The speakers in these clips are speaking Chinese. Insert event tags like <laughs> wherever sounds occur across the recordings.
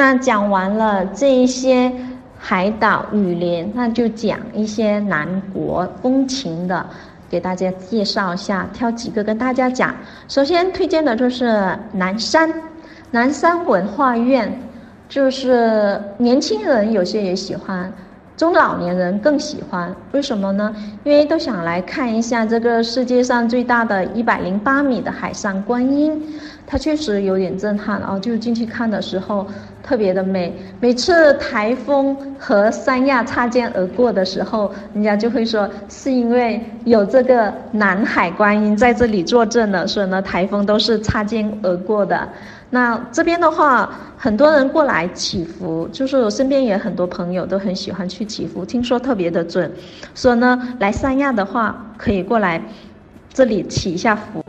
那讲完了这一些海岛雨林，那就讲一些南国风情的，给大家介绍一下，挑几个跟大家讲。首先推荐的就是南山，南山文化院，就是年轻人有些也喜欢。中老年人更喜欢，为什么呢？因为都想来看一下这个世界上最大的一百零八米的海上观音，它确实有点震撼啊！就进去看的时候特别的美。每次台风和三亚擦肩而过的时候，人家就会说是因为有这个南海观音在这里坐镇了，所以呢台风都是擦肩而过的。那这边的话，很多人过来祈福，就是我身边也很多朋友都很喜欢去祈福，听说特别的准，所以呢，来三亚的话可以过来这里祈一下福。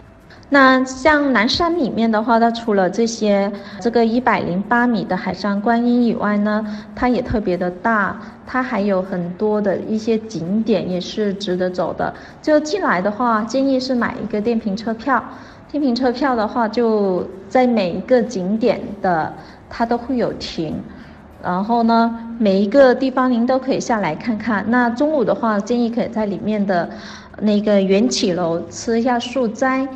那像南山里面的话，它除了这些这个一百零八米的海上观音以外呢，它也特别的大，它还有很多的一些景点也是值得走的。就进来的话，建议是买一个电瓶车票。电瓶车票的话，就在每一个景点的它都会有停，然后呢，每一个地方您都可以下来看看。那中午的话，建议可以在里面的那个缘起楼吃一下素斋。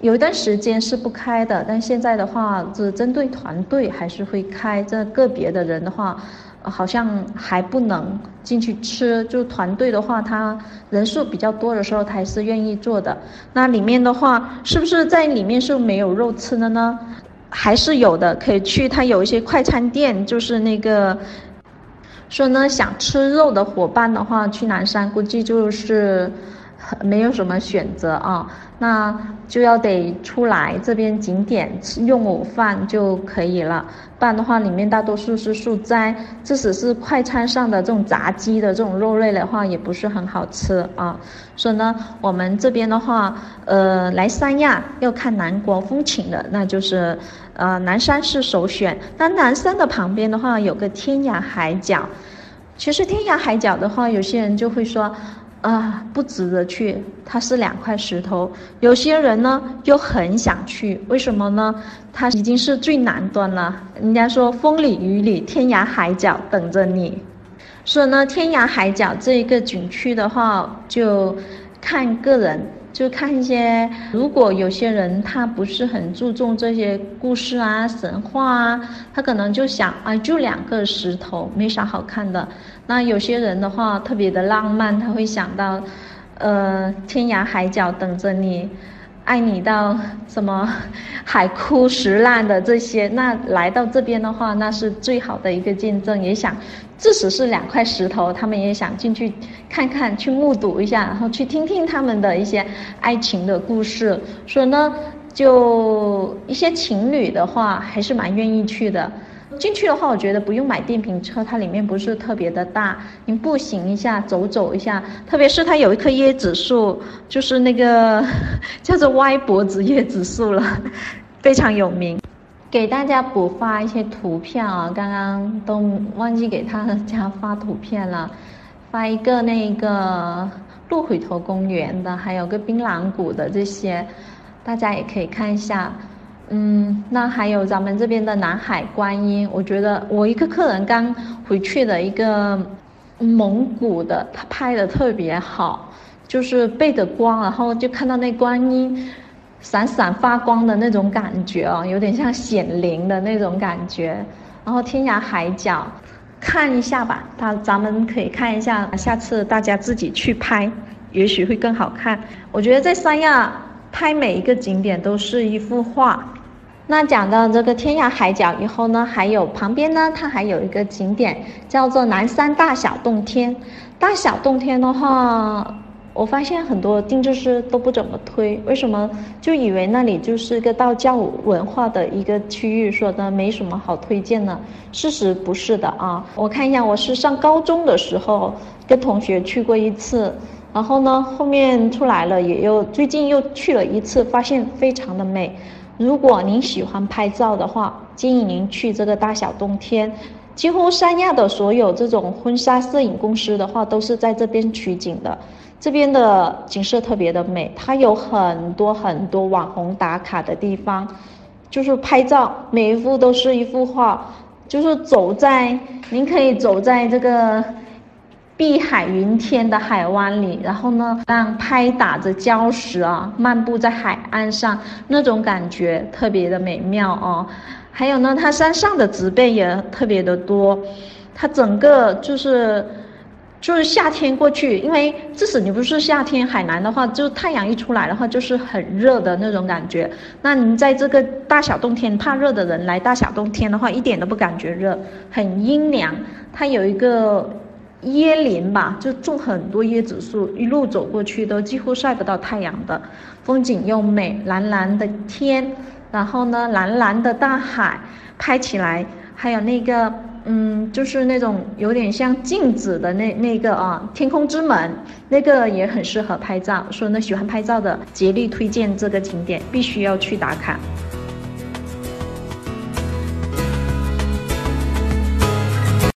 有一段时间是不开的，但现在的话，只针对团队还是会开。这个别的人的话。好像还不能进去吃，就团队的话，他人数比较多的时候，他还是愿意做的。那里面的话，是不是在里面是没有肉吃的呢？还是有的，可以去。他有一些快餐店，就是那个，说呢，想吃肉的伙伴的话，去南山估计就是。没有什么选择啊，那就要得出来这边景点用午饭就可以了。不然的话，里面大多数是素斋，即使是快餐上的这种炸鸡的这种肉类的话，也不是很好吃啊。所以呢，我们这边的话，呃，来三亚要看南国风情的，那就是呃南山是首选。那南山的旁边的话，有个天涯海角。其实天涯海角的话，有些人就会说。啊，不值得去，它是两块石头。有些人呢又很想去，为什么呢？它已经是最南端了。人家说风里雨里，天涯海角等着你。所以呢，天涯海角这一个景区的话，就看个人。就看一些，如果有些人他不是很注重这些故事啊、神话啊，他可能就想啊，就两个石头，没啥好看的。那有些人的话特别的浪漫，他会想到，呃，天涯海角等着你。爱你到什么海枯石烂的这些，那来到这边的话，那是最好的一个见证。也想，即使是两块石头，他们也想进去看看，去目睹一下，然后去听听他们的一些爱情的故事。所以呢，就一些情侣的话，还是蛮愿意去的。进去的话，我觉得不用买电瓶车，它里面不是特别的大，你步行一下，走走一下。特别是它有一棵椰子树，就是那个 <laughs> 叫做歪脖子椰子树了，<laughs> 非常有名。给大家补发一些图片啊，刚刚都忘记给他家发图片了，发一个那个鹿回头公园的，还有个槟榔谷的这些，大家也可以看一下。嗯，那还有咱们这边的南海观音，我觉得我一个客人刚回去的一个蒙古的，他拍的特别好，就是背着光，然后就看到那观音闪闪发光的那种感觉哦，有点像显灵的那种感觉。然后天涯海角，看一下吧，他咱们可以看一下，下次大家自己去拍，也许会更好看。我觉得在三亚拍每一个景点都是一幅画。那讲到这个天涯海角以后呢，还有旁边呢，它还有一个景点叫做南山大小洞天。大小洞天的话，我发现很多定制师都不怎么推，为什么？就以为那里就是个道教文化的一个区域，说的没什么好推荐呢。事实不是的啊，我看一下，我是上高中的时候跟同学去过一次，然后呢，后面出来了，也又最近又去了一次，发现非常的美。如果您喜欢拍照的话，建议您去这个大小洞天。几乎三亚的所有这种婚纱摄影公司的话，都是在这边取景的。这边的景色特别的美，它有很多很多网红打卡的地方，就是拍照，每一幅都是一幅画。就是走在，您可以走在这个碧海云天的海湾里，然后呢，让拍打着礁石啊，漫步在海岸上，那种感觉特别的美妙哦。还有呢，它山上的植被也特别的多，它整个就是。就是夏天过去，因为即使你不是夏天，海南的话，就太阳一出来的话，就是很热的那种感觉。那您在这个大小冬天怕热的人来大小冬天的话，一点都不感觉热，很阴凉。它有一个椰林吧，就种很多椰子树，一路走过去都几乎晒不到太阳的，风景又美，蓝蓝的天，然后呢，蓝蓝的大海，拍起来还有那个。嗯，就是那种有点像镜子的那那个啊，天空之门，那个也很适合拍照。所以呢，喜欢拍照的，竭力推荐这个景点，必须要去打卡。